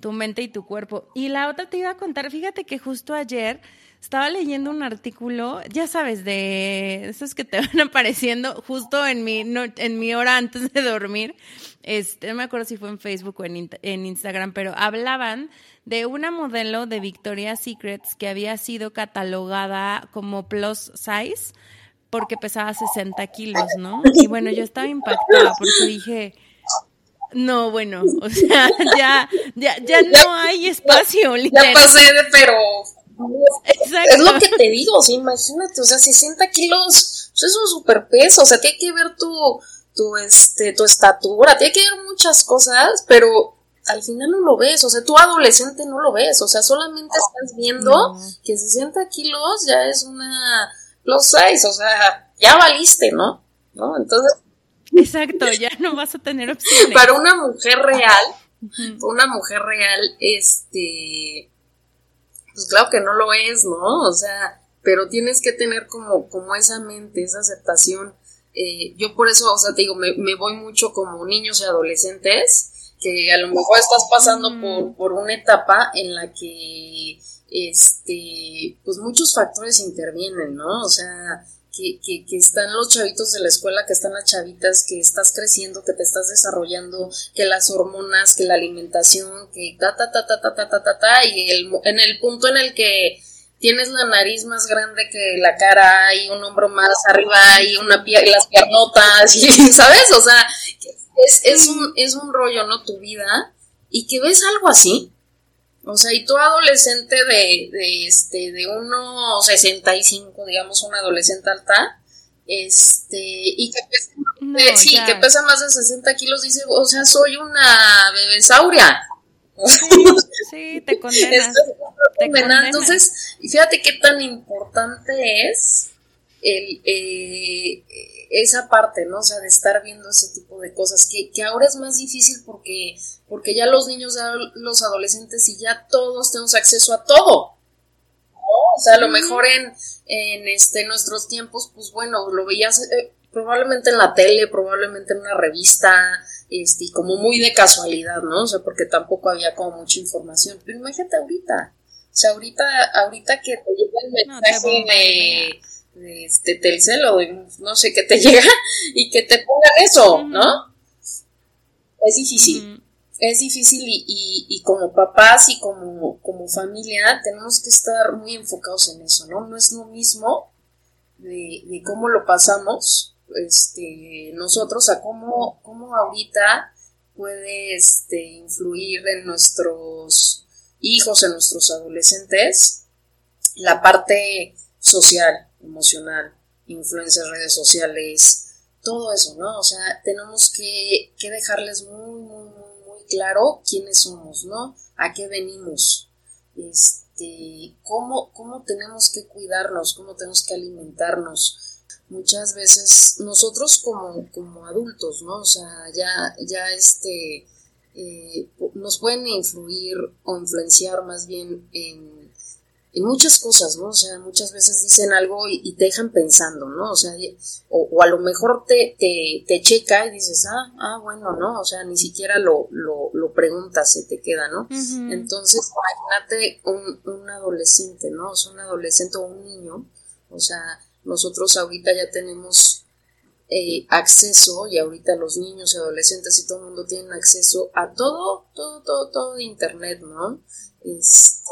tu mente y tu cuerpo. Y la otra te iba a contar, fíjate que justo ayer estaba leyendo un artículo, ya sabes, de esos que te van apareciendo justo en mi, en mi hora antes de dormir. Este, no me acuerdo si fue en Facebook o en, en Instagram, pero hablaban de una modelo de Victoria's Secrets que había sido catalogada como plus size porque pesaba 60 kilos, ¿no? Y bueno, yo estaba impactada porque dije, no, bueno, o sea, ya, ya, ya no hay espacio. Ya pasé de, pero es lo que te digo, o sea, imagínate, o sea, 60 kilos, pues es un superpeso, o sea, tiene que ver tu, tu, este, tu estatura, tiene que ver muchas cosas, pero al final no lo ves, o sea, tú adolescente no lo ves, o sea, solamente estás viendo que 60 kilos ya es una plus size, o sea, ya valiste, ¿no? ¿No? Entonces... Exacto, ya no vas a tener opciones. Para una mujer real, una mujer real, este pues claro que no lo es, ¿no? O sea, pero tienes que tener como, como esa mente, esa aceptación. Eh, yo por eso, o sea, te digo, me, voy mucho como niños y adolescentes, que a lo mejor estás pasando mm. por, por una etapa en la que, este, pues muchos factores intervienen, ¿no? O sea, que, que, están los chavitos de la escuela, que están las chavitas, que estás creciendo, que te estás desarrollando, que las hormonas, que la alimentación, que ta, ta, ta, ta, ta, ta, ta, ta, ta, y el, en el punto en el que tienes la nariz más grande que la cara y un hombro más arriba y una pie y las piernotas, y, ¿sabes? O sea, es, es, un, es un rollo, ¿no? Tu vida, y que ves algo así, o sea, y tú adolescente de, de este, de 1,65, digamos, una adolescente alta, este, y que pesa, sí, que pesa más de 60 kilos, dice, o sea, soy una bebesauria. Sí, te condenas. Entonces, fíjate qué tan importante es el, eh, esa parte, ¿no? O sea, de estar viendo ese tipo de cosas, que, que ahora es más difícil porque, porque ya los niños, ya los adolescentes y ya todos tenemos acceso a todo. O sea, a lo mejor en, en este, nuestros tiempos, pues bueno, lo veías eh, probablemente en la tele, probablemente en una revista, este, como muy de casualidad, ¿no? O sea, porque tampoco había como mucha información. Pero imagínate ahorita, o sea, ahorita, ahorita que te llega el mensaje de, de, este Telcel o no sé qué te llega y que te pongan eso, ¿no? Es difícil. Es difícil y, y, como papás y como, como familia tenemos que estar muy enfocados en eso, ¿no? No es lo mismo de, de cómo lo pasamos este, nosotros a cómo, cómo ahorita puede este, influir en nuestros hijos, en nuestros adolescentes, la parte social, emocional, influencia en redes sociales, todo eso, ¿no? O sea, tenemos que, que dejarles muy, muy, muy, muy claro quiénes somos, ¿no? A qué venimos, este, cómo, cómo tenemos que cuidarnos, cómo tenemos que alimentarnos, muchas veces nosotros como, como adultos, ¿no? O sea, ya, ya este, eh, nos pueden influir o influenciar más bien en, muchas cosas, ¿no? O sea, muchas veces dicen algo y, te dejan pensando, ¿no? O sea, o, a lo mejor te, te, te, checa y dices, ah, ah, bueno, ¿no? O sea, ni siquiera lo, lo, lo preguntas, se te queda, ¿no? Entonces, imagínate un, un adolescente, ¿no? O sea, un adolescente o un niño, o sea, nosotros ahorita ya tenemos eh, acceso, y ahorita los niños y adolescentes y todo el mundo tienen acceso a todo, todo, todo, todo de Internet, ¿no? Este,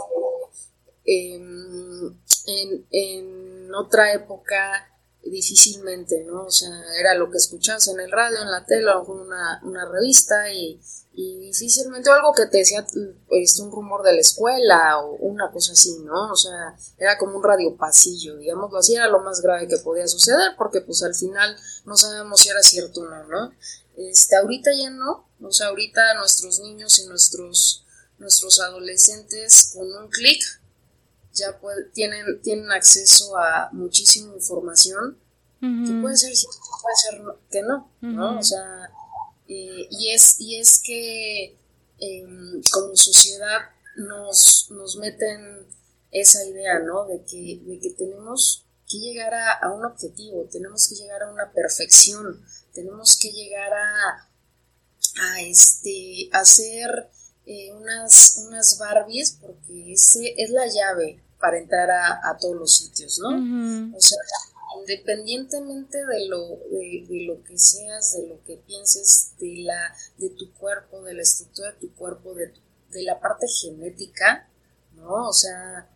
em, en, en otra época difícilmente, ¿no? O sea, era lo que escuchabas en el radio, en la tele, o una, una revista y y difícilmente algo que te decía este, un rumor de la escuela o una cosa así, ¿no? O sea, era como un radio pasillo, digámoslo así, era lo más grave que podía suceder porque pues al final no sabemos si era cierto o no, ¿no? Este, ahorita ya no, o sea, ahorita nuestros niños y nuestros, nuestros adolescentes con un clic ya tienen, tienen acceso a muchísima información que puede ser cierto, puede ser que no, ¿no? O sea, eh, y, es, y es que em, como sociedad nos, nos meten esa idea, ¿no? De que, de que tenemos que llegar a, un objetivo, tenemos que llegar a una perfección, tenemos que llegar a, a este, hacer eh, unas, unas Barbies, porque ese es la llave para entrar a, todos los sitios, ¿no? O sea, independientemente de lo, de, lo que seas, de lo que pienses, de, la, de tu cuerpo, de la estructura de tu cuerpo, de, de la parte genética, ¿no? O sea,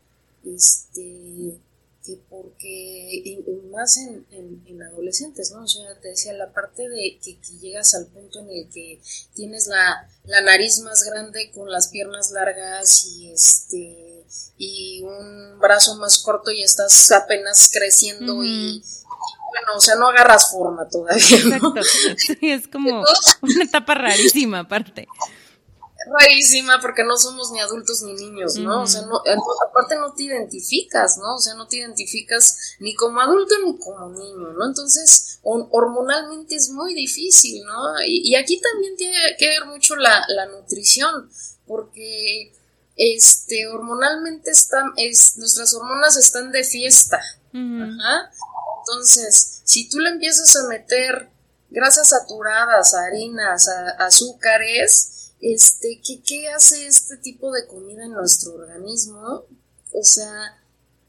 este, que porque, más en, en, adolescentes, ¿no? O sea, te decía, la parte de que, llegas al punto en el que tienes la, la nariz más grande con las piernas largas y este y un brazo más corto y estás apenas creciendo y, bueno, o sea, no agarras forma todavía. Exacto, sí, es como una etapa rarísima aparte. Rarísima porque no somos ni adultos ni niños, ¿no? O sea, no, aparte no te identificas, ¿no? O sea, no te identificas ni como adulto ni como niño, ¿no? Entonces, hormonalmente es muy difícil, ¿no? Y, aquí también tiene que ver mucho la, la nutrición, porque este, hormonalmente están, es, nuestras hormonas están de fiesta. Entonces, si tú le empiezas a meter grasas saturadas, harinas, azúcares, este, ¿qué, ¿qué hace este tipo de comida en nuestro organismo? O sea,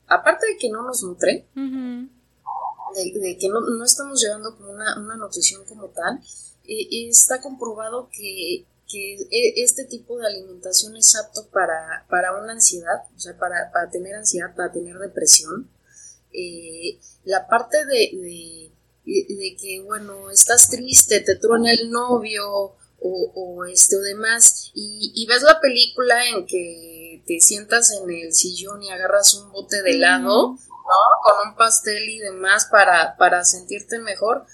aparte de que no nos nutre, de, que no, no, estamos llevando como una, una nutrición como tal, eh, está comprobado que que e, este tipo de alimentación es apto para, para una ansiedad, o sea, para, para tener ansiedad, para tener depresión. Eh, la parte de, de, que, bueno, estás triste, te truena el novio o, o este o demás, y, y, ves la película en que te sientas en el sillón y agarras un bote de helado, ¿no? Con un pastel y demás para, para sentirte mejor.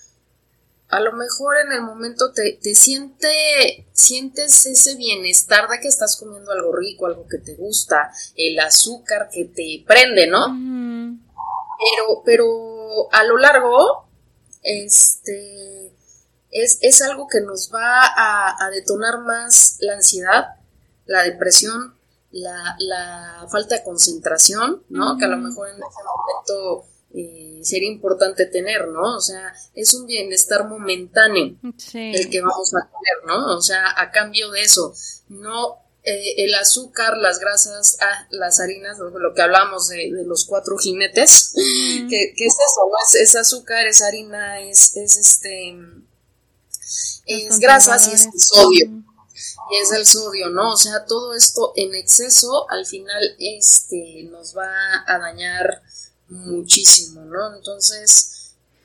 A lo mejor en el momento te, te siente, sientes ese bienestar de que estás comiendo algo rico, algo que te gusta, el azúcar que te prende, ¿no? Pero, pero a lo largo, este, es, es algo que nos va a, a detonar más la ansiedad, la depresión, la, la falta de concentración, ¿no? Que a lo mejor en ese momento eh, sería importante tener, ¿no? O sea, es un bienestar momentáneo el que vamos a tener, ¿no? O sea, a cambio de eso, no eh, el azúcar, las grasas, ah, las harinas, lo, que hablamos de, los cuatro jinetes, que, es eso, ¿no? Es, es, azúcar, es harina, es, es este, es grasas y es sodio y es el sodio, ¿no? O sea, todo esto en exceso al final este, nos va a dañar muchísimo, ¿no? Entonces,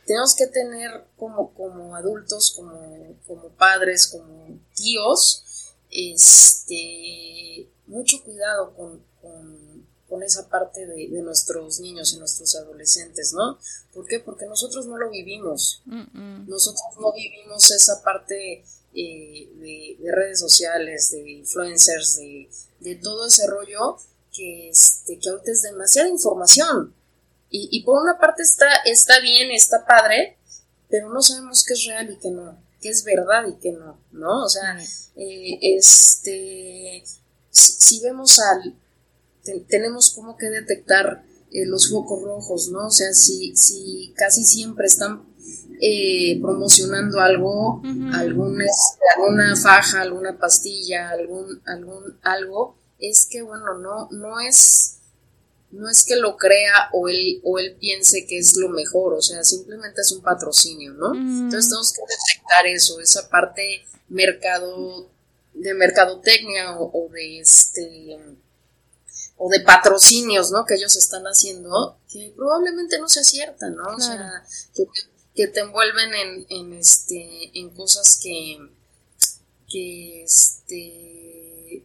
tenemos que tener como, como adultos, como, como padres, como tíos, este, mucho cuidado con, con, esa parte de, nuestros niños y nuestros adolescentes, ¿no? ¿Por qué? Porque nosotros no lo vivimos. Nosotros no vivimos esa parte eh, de, redes sociales, de influencers, de, todo ese rollo que, este, que ahorita es demasiada información. Y, por una parte está, está bien, está padre, pero no sabemos qué es real y qué no, qué es verdad y qué no, ¿no? O sea, eh, este, si, vemos al, tenemos como que detectar eh, los focos rojos, ¿no? O sea, si, si casi siempre están eh, promocionando algo, alguna, alguna faja, alguna pastilla, algún, algún algo, es que bueno, no, no es, no es que lo crea o él, o él piense que es lo mejor, o sea, simplemente es un patrocinio, ¿no? Entonces tenemos que detectar eso, esa parte mercado, de mercadotecnia o, de este o de patrocinios, ¿no? Que ellos están haciendo, que probablemente no se aciertan, ¿no? O sea, que, que te envuelven en, en, este, en cosas que, que, este,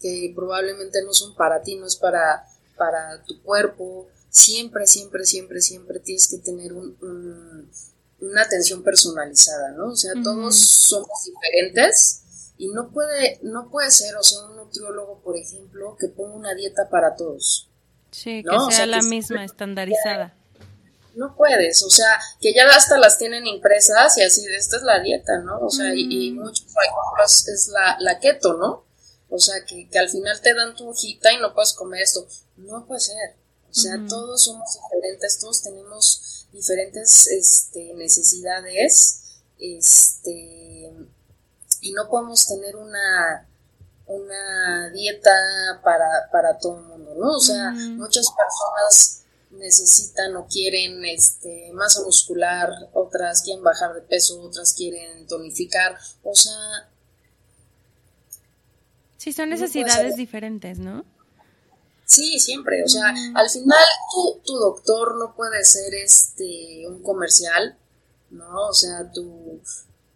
que probablemente no son para ti, no es para, para tu cuerpo. Siempre, siempre, siempre, siempre tienes que tener un, una atención personalizada, ¿no? O sea, todos somos diferentes y no puede, no puede ser, o sea, un nutriólogo, por ejemplo, que ponga una dieta para todos. Sí, que sea la misma, estandarizada no puedes, o sea, que ya hasta las tienen impresas y así, esta es la dieta, ¿no? O sea, y, mm. muchos, es la, la keto, ¿no? O sea, que, al final te dan tu hojita y no puedes comer esto. No puede ser. O sea, todos somos diferentes, todos tenemos diferentes este, necesidades, este, y no podemos tener una, una dieta para, para todo el mundo, ¿no? O sea, muchas personas necesitan o quieren este, masa muscular, otras quieren bajar de peso, otras quieren tonificar, o sea... Sí, son necesidades diferentes, ¿no? Sí, siempre, o sea, al final tu, tu, doctor no puede ser este un comercial, ¿no? O sea, tu,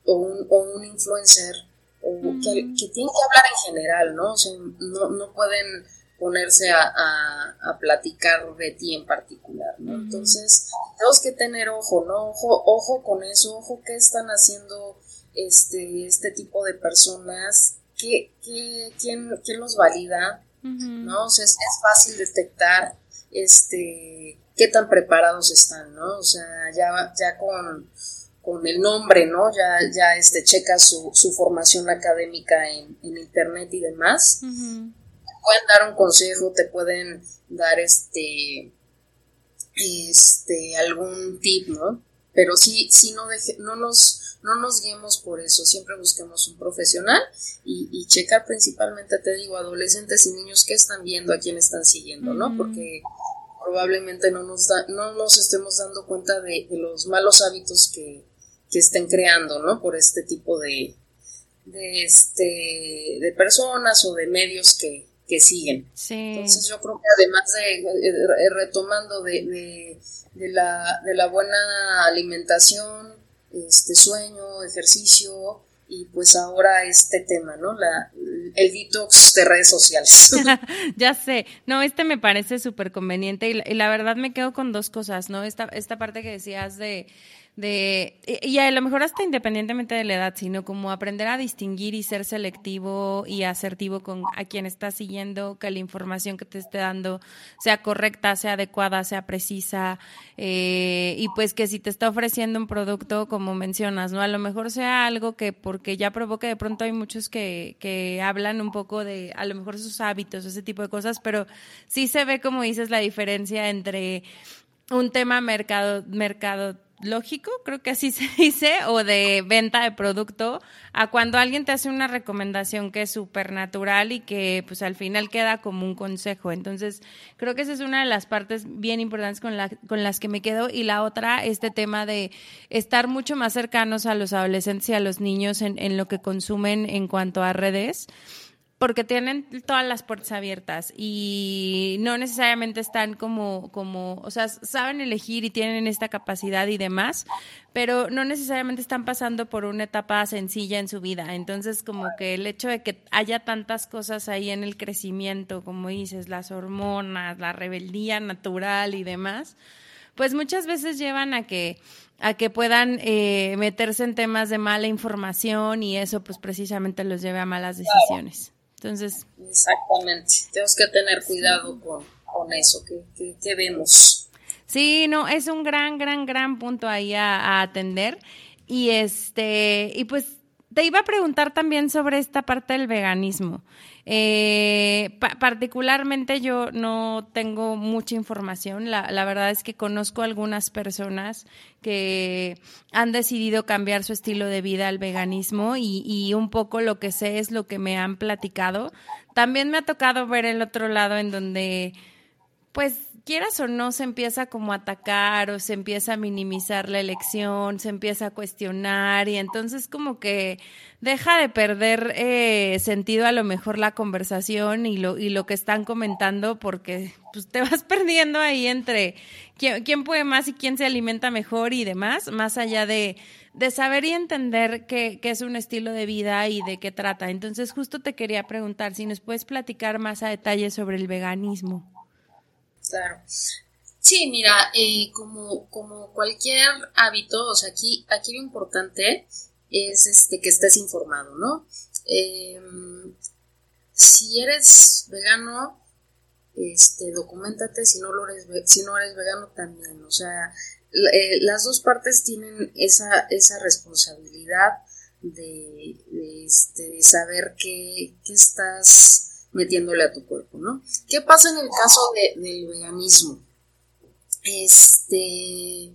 o, un, o un influencer, o que, que tienen que hablar en general, ¿no? O sea, no, no pueden ponerse a, a, platicar de ti en particular, ¿no? Entonces, tenemos que tener ojo, ¿no? Ojo, ojo con eso, ojo qué están haciendo este, este tipo de personas, ¿Qué, qué, quién, quién los valida, ¿no? O sea, es, fácil detectar este, qué tan preparados están, ¿no? O sea, ya, ya con, con el nombre, ¿no? Ya, ya este, checa su, su formación académica en, en internet y demás pueden dar un consejo, te pueden dar este, este, algún tip, ¿no? Pero sí, sí no, deje, no, nos, no nos guiemos por eso, siempre busquemos un profesional y, checar principalmente, te digo, adolescentes y niños que están viendo, a quién están siguiendo, ¿no? Porque probablemente no nos, da, no nos estemos dando cuenta de, los malos hábitos que, que estén creando, ¿no? Por este tipo de, de, este, de personas o de medios que, que siguen. Entonces yo creo que además de, retomando de, de, la, de la buena alimentación, este sueño, ejercicio y pues ahora este tema, ¿no? La, el, detox de redes sociales. ya sé, no, este me parece súper conveniente y, y, la verdad me quedo con dos cosas, ¿no? Esta, esta parte que decías de de y a lo mejor hasta independientemente de la edad, sino como aprender a distinguir y ser selectivo y asertivo con a quien estás siguiendo, que la información que te esté dando sea correcta, sea adecuada, sea precisa, eh, y pues que si te está ofreciendo un producto, como mencionas, ¿no? A lo mejor sea algo que, porque ya provoque, de pronto hay muchos que, que hablan un poco de, a lo mejor sus hábitos, ese tipo de cosas, pero sí se ve, como dices, la diferencia entre un tema mercado, mercado lógico, creo que así se dice, o de venta de producto, a cuando alguien te hace una recomendación que es súper natural y que pues al final queda como un consejo. Entonces, creo que esa es una de las partes bien importantes con, la, con las que me quedo. Y la otra, este tema de estar mucho más cercanos a los adolescentes y a los niños en, en lo que consumen en cuanto a redes porque tienen todas las puertas abiertas y no necesariamente están como, como, o sea, saben elegir y tienen esta capacidad y demás, pero no necesariamente están pasando por una etapa sencilla en su vida. Entonces, como que el hecho de que haya tantas cosas ahí en el crecimiento, como dices, las hormonas, la rebeldía natural y demás, pues muchas veces llevan a que a que puedan eh, meterse en temas de mala información y eso pues precisamente los lleve a malas decisiones. Entonces. Exactamente. Tenemos que tener cuidado con, eso que, vemos. Sí, no, es un gran, gran, gran punto ahí a, atender. Y este, y pues te iba a preguntar también sobre esta parte del veganismo. Eh, particularmente yo no tengo mucha información. La, la, verdad es que conozco algunas personas que han decidido cambiar su estilo de vida al veganismo y, y un poco lo que sé es lo que me han platicado. También me ha tocado ver el otro lado en donde, pues, quieras o no, se empieza como a atacar o se empieza a minimizar la elección, se empieza a cuestionar y entonces como que deja de perder eh, sentido a lo mejor la conversación y lo, y lo que están comentando porque pues, te vas perdiendo ahí entre quién, quién puede más y quién se alimenta mejor y demás, más allá de, de saber y entender qué, qué es un estilo de vida y de qué trata. Entonces justo te quería preguntar si nos puedes platicar más a detalle sobre el veganismo. Claro. Sí, mira, eh, como, como cualquier hábito, o sea, aquí, aquí lo importante es este, que estés informado, ¿no? Em, si eres vegano, este, documentate, si no, lo eres, si no eres vegano también, o sea, eh, las dos partes tienen esa, esa responsabilidad de, este, saber qué, qué estás metiéndole a tu cuerpo, ¿no? ¿Qué pasa en el caso del veganismo? Este,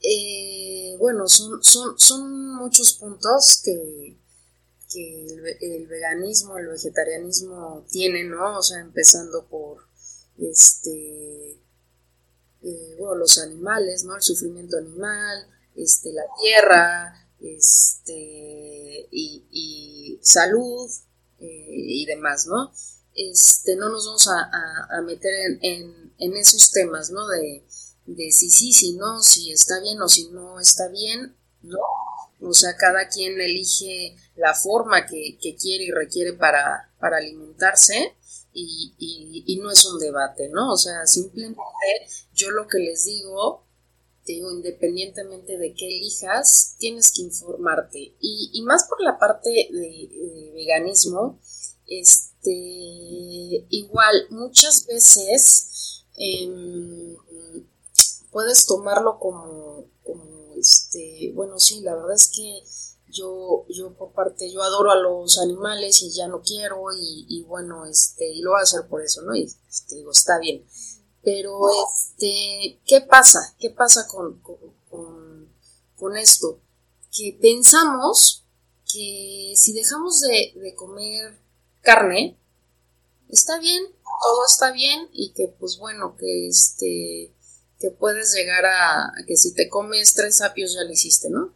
eh, bueno, son, son, son muchos puntos que, el, veganismo, el vegetarianismo tiene, ¿no? O sea, empezando por este, eh, bueno, los animales, ¿no? El sufrimiento animal, este, la tierra, este, y salud, eh, y demás, ¿no? Este, no nos vamos a, meter en, esos temas, ¿no? De, de si sí, si no, si está bien o si no está bien, ¿no? O sea, cada quien elige la forma que, quiere y requiere para, para alimentarse y, y, no es un debate, ¿no? O sea, simplemente yo lo que les digo, te digo, independientemente de qué elijas, tienes que informarte. Y, y más por la parte de, veganismo, este, igual, muchas veces em, puedes tomarlo como, como, este, bueno, sí, la verdad es que yo, yo por parte, yo adoro a los animales y ya no quiero y, y bueno, este, y lo voy a hacer por eso, ¿no? Y este, digo, está bien. Pero, este, ¿qué pasa? ¿Qué pasa con, con, esto? Que pensamos que si dejamos de, comer carne, está bien, todo está bien y que pues bueno, que este que puedes llegar a, que si te comes tres apios ya lo hiciste, ¿no?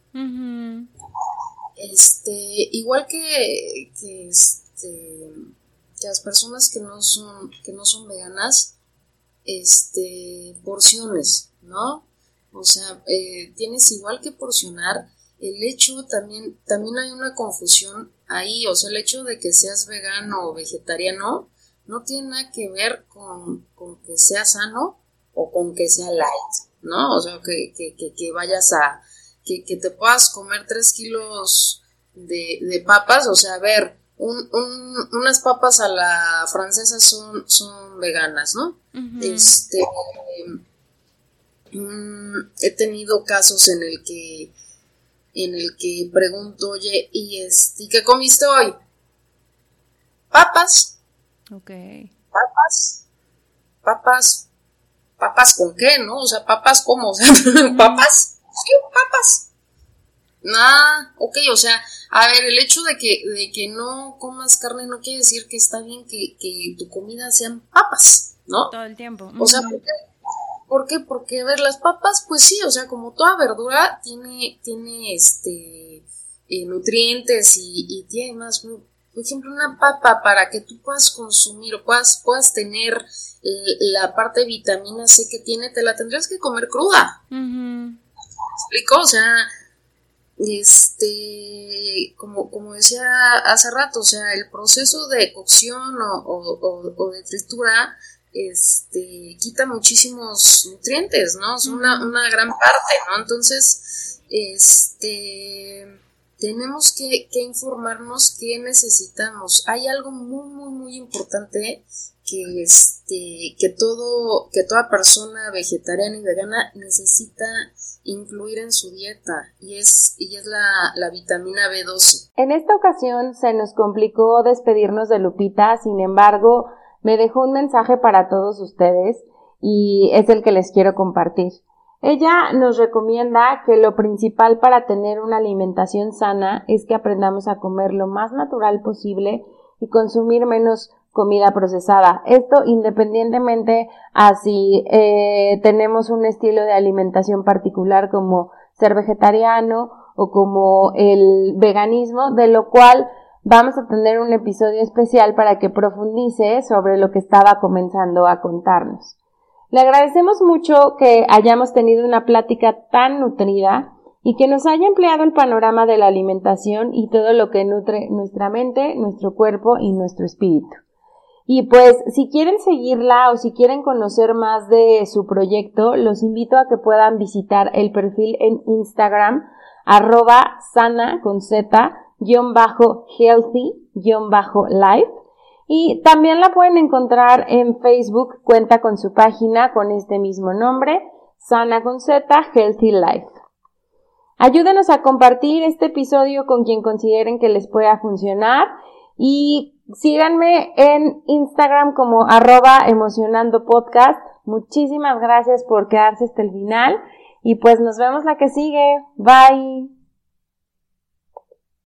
Este, igual que, que, este, que las personas que no son, que no son veganas, este, porciones, ¿no? O sea, eh, tienes igual que porcionar el hecho también, también hay una confusión ahí, o sea, el hecho de que seas vegano o vegetariano no tiene nada que ver con, que sea sano o con que sea light, ¿no? O sea, que, que, vayas a, que, te puedas comer tres kilos de, de papas, o sea, a ver, un, unas papas a la francesa son, son veganas, ¿no? Este, mm, he tenido casos en el que en el que pregunto, oye, ¿y, este, qué comiste hoy? Papas. Ok. Papas. Papas. ¿Papas con qué, no? O sea, papas como, o sea, papas. Sí, papas. Ah, ok, o sea, a ver, el hecho de que, de que no comas carne no quiere decir que está bien que, que tu comida sean papas, ¿no? Todo el tiempo. O sea, ¿por qué? ¿Por qué? Porque, a ver, las papas, pues sí, o sea, como toda verdura, tiene, tiene este, eh, nutrientes y, tiene más, por ejemplo, una papa para que tú puedas consumir o puedas, puedas tener la parte de vitamina C que tiene, te la tendrías que comer cruda. ¿Me explico? O sea, este, como, como decía hace rato, o sea, el proceso de cocción o, o de fritura este, quita muchísimos nutrientes, ¿no? Es una, una gran parte, ¿no? Entonces, este, tenemos que, que, informarnos qué necesitamos. Hay algo muy, muy, muy importante que, este, que, todo, que toda persona vegetariana y vegana necesita incluir en su dieta y es, y es la, la vitamina B12. En esta ocasión se nos complicó despedirnos de Lupita, sin embargo, me dejó un mensaje para todos ustedes y es el que les quiero compartir. Ella nos recomienda que lo principal para tener una alimentación sana es que aprendamos a comer lo más natural posible y consumir menos comida procesada. Esto independientemente a si eh, tenemos un estilo de alimentación particular como ser vegetariano o como el veganismo, de lo cual vamos a tener un episodio especial para que profundice sobre lo que estaba comenzando a contarnos. Le agradecemos mucho que hayamos tenido una plática tan nutrida y que nos haya empleado el panorama de la alimentación y todo lo que nutre nuestra mente, nuestro cuerpo y nuestro espíritu. Y pues si quieren seguirla o si quieren conocer más de su proyecto, los invito a que puedan visitar el perfil en Instagram arroba sana con z healthy-life. Y también la pueden encontrar en Facebook, cuenta con su página con este mismo nombre, Sana con Healthy Life. Ayúdenos a compartir este episodio con quien consideren que les pueda funcionar y síganme en Instagram como arroba emocionando podcast. Muchísimas gracias por quedarse hasta el final y pues nos vemos la que sigue. Bye.